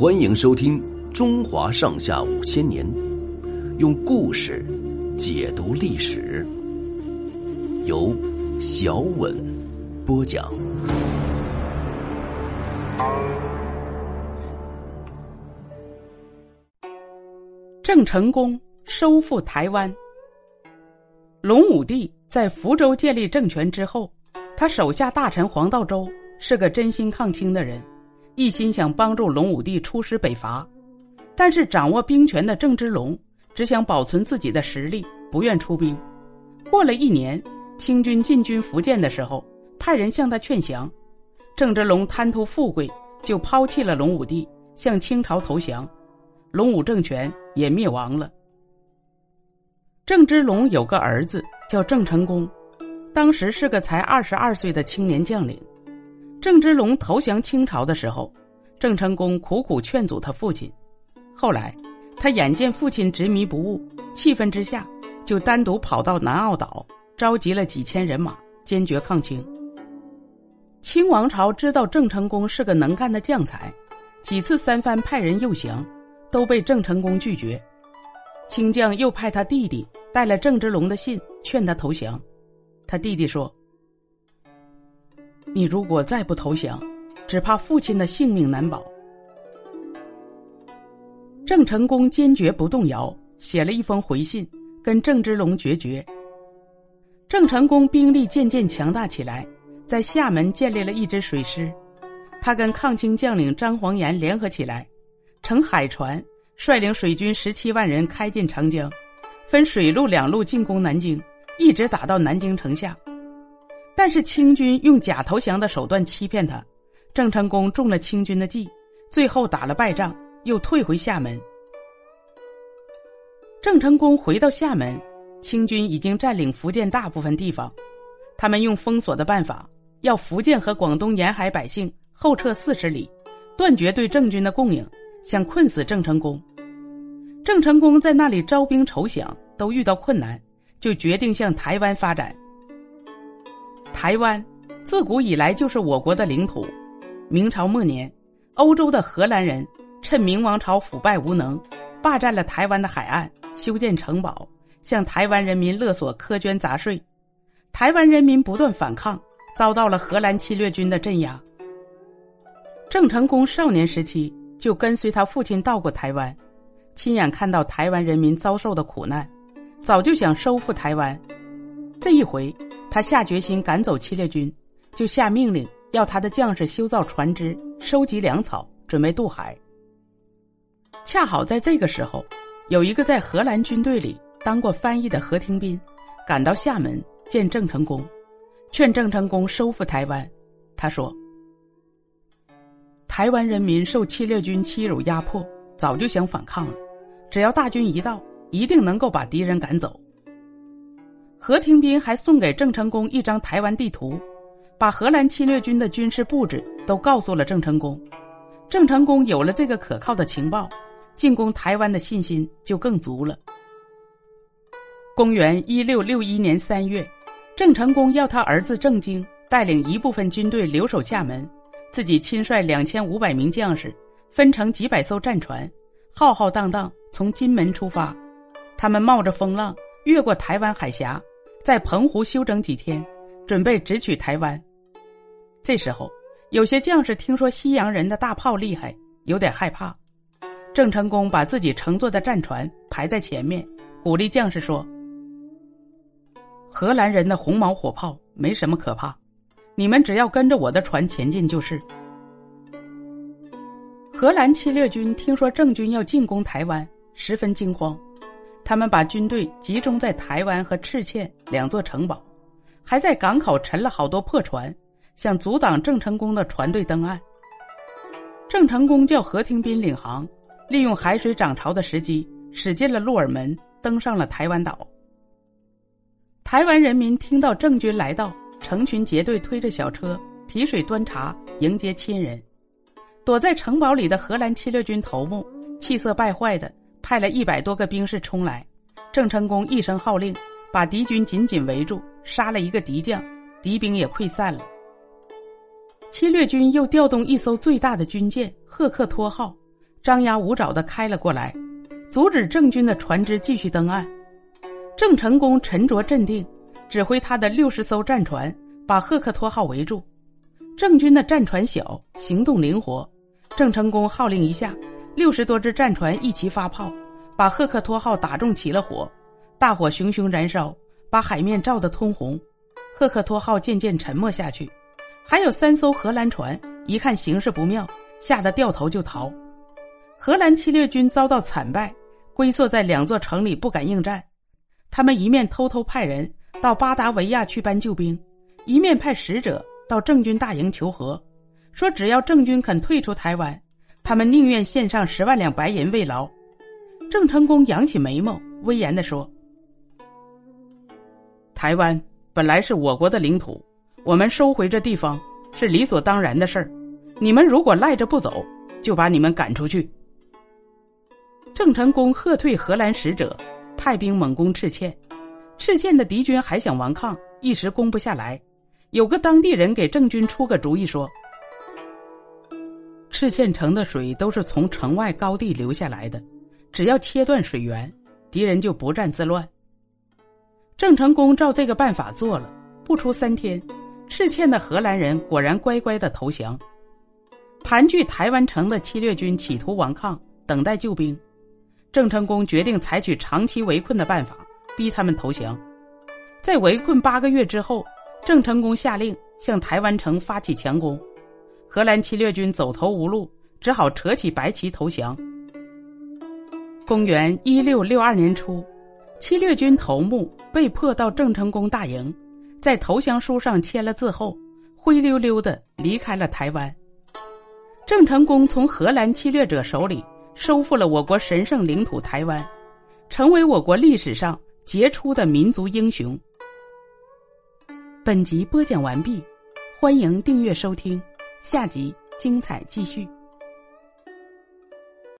欢迎收听《中华上下五千年》，用故事解读历史，由小稳播讲。郑成功收复台湾。隆武帝在福州建立政权之后，他手下大臣黄道周是个真心抗清的人，一心想帮助隆武帝出师北伐。但是掌握兵权的郑芝龙只想保存自己的实力，不愿出兵。过了一年，清军进军福建的时候，派人向他劝降。郑芝龙贪图富贵，就抛弃了隆武帝，向清朝投降。隆武政权也灭亡了。郑芝龙有个儿子叫郑成功，当时是个才二十二岁的青年将领。郑芝龙投降清朝的时候，郑成功苦苦劝阻他父亲。后来，他眼见父亲执迷不悟，气愤之下，就单独跑到南澳岛，召集了几千人马，坚决抗清。清王朝知道郑成功是个能干的将才，几次三番派人诱降，都被郑成功拒绝。清将又派他弟弟。带了郑芝龙的信，劝他投降。他弟弟说：“你如果再不投降，只怕父亲的性命难保。”郑成功坚决不动摇，写了一封回信，跟郑芝龙决绝。郑成功兵力渐渐强大起来，在厦门建立了一支水师。他跟抗清将领张煌言联合起来，乘海船，率领水军十七万人开进长江。分水陆两路进攻南京，一直打到南京城下。但是清军用假投降的手段欺骗他，郑成功中了清军的计，最后打了败仗，又退回厦门。郑成功回到厦门，清军已经占领福建大部分地方，他们用封锁的办法，要福建和广东沿海百姓后撤四十里，断绝对郑军的供应，想困死郑成功。郑成功在那里招兵筹饷都遇到困难，就决定向台湾发展。台湾自古以来就是我国的领土。明朝末年，欧洲的荷兰人趁明王朝腐败无能，霸占了台湾的海岸，修建城堡，向台湾人民勒索苛捐杂税。台湾人民不断反抗，遭到了荷兰侵略军的镇压。郑成功少年时期就跟随他父亲到过台湾。亲眼看到台湾人民遭受的苦难，早就想收复台湾。这一回，他下决心赶走侵略军，就下命令要他的将士修造船只、收集粮草，准备渡海。恰好在这个时候，有一个在荷兰军队里当过翻译的何廷斌，赶到厦门见郑成功，劝郑成功收复台湾。他说：“台湾人民受侵略军欺辱压迫。”早就想反抗了，只要大军一到，一定能够把敌人赶走。何廷斌还送给郑成功一张台湾地图，把荷兰侵略军的军事布置都告诉了郑成功。郑成功有了这个可靠的情报，进攻台湾的信心就更足了。公元一六六一年三月，郑成功要他儿子郑经带领一部分军队留守厦门，自己亲率两千五百名将士。分成几百艘战船，浩浩荡荡从金门出发。他们冒着风浪越过台湾海峡，在澎湖休整几天，准备直取台湾。这时候，有些将士听说西洋人的大炮厉害，有点害怕。郑成功把自己乘坐的战船排在前面，鼓励将士说：“荷兰人的红毛火炮没什么可怕，你们只要跟着我的船前进就是。”荷兰侵略军听说郑军要进攻台湾，十分惊慌。他们把军队集中在台湾和赤堑两座城堡，还在港口沉了好多破船，想阻挡郑成功的船队登岸。郑成功叫何廷斌领航，利用海水涨潮的时机，驶进了鹿耳门，登上了台湾岛。台湾人民听到郑军来到，成群结队推着小车，提水端茶，迎接亲人。躲在城堡里的荷兰侵略军头目气色败坏的派了一百多个兵士冲来，郑成功一声号令，把敌军紧紧围住，杀了一个敌将，敌兵也溃散了。侵略军又调动一艘最大的军舰“赫克托号”，张牙舞爪的开了过来，阻止郑军的船只继续登岸。郑成功沉着镇定，指挥他的六十艘战船把赫克托号围住。郑军的战船小，行动灵活。郑成功号令一下，六十多只战船一齐发炮，把赫克托号打中起了火，大火熊熊燃烧，把海面照得通红。赫克托号渐渐沉没下去。还有三艘荷兰船，一看形势不妙，吓得掉头就逃。荷兰侵略军遭到惨败，龟缩在两座城里，不敢应战。他们一面偷偷派人到巴达维亚去搬救兵，一面派使者到郑军大营求和，说只要郑军肯退出台湾，他们宁愿献上十万两白银慰劳。郑成功扬起眉毛，威严地说：“台湾本来是我国的领土。”我们收回这地方是理所当然的事儿，你们如果赖着不走，就把你们赶出去。郑成功喝退荷兰使者，派兵猛攻赤堑。赤县的敌军还想顽抗，一时攻不下来。有个当地人给郑军出个主意，说：“赤堑城的水都是从城外高地流下来的，只要切断水源，敌人就不战自乱。”郑成功照这个办法做了，不出三天。赤堑的荷兰人果然乖乖的投降，盘踞台湾城的侵略军企图顽抗，等待救兵。郑成功决定采取长期围困的办法，逼他们投降。在围困八个月之后，郑成功下令向台湾城发起强攻，荷兰侵略军走投无路，只好扯起白旗投降。公元一六六二年初，侵略军头目被迫到郑成功大营。在投降书上签了字后，灰溜溜的离开了台湾。郑成功从荷兰侵略者手里收复了我国神圣领土台湾，成为我国历史上杰出的民族英雄。本集播讲完毕，欢迎订阅收听，下集精彩继续。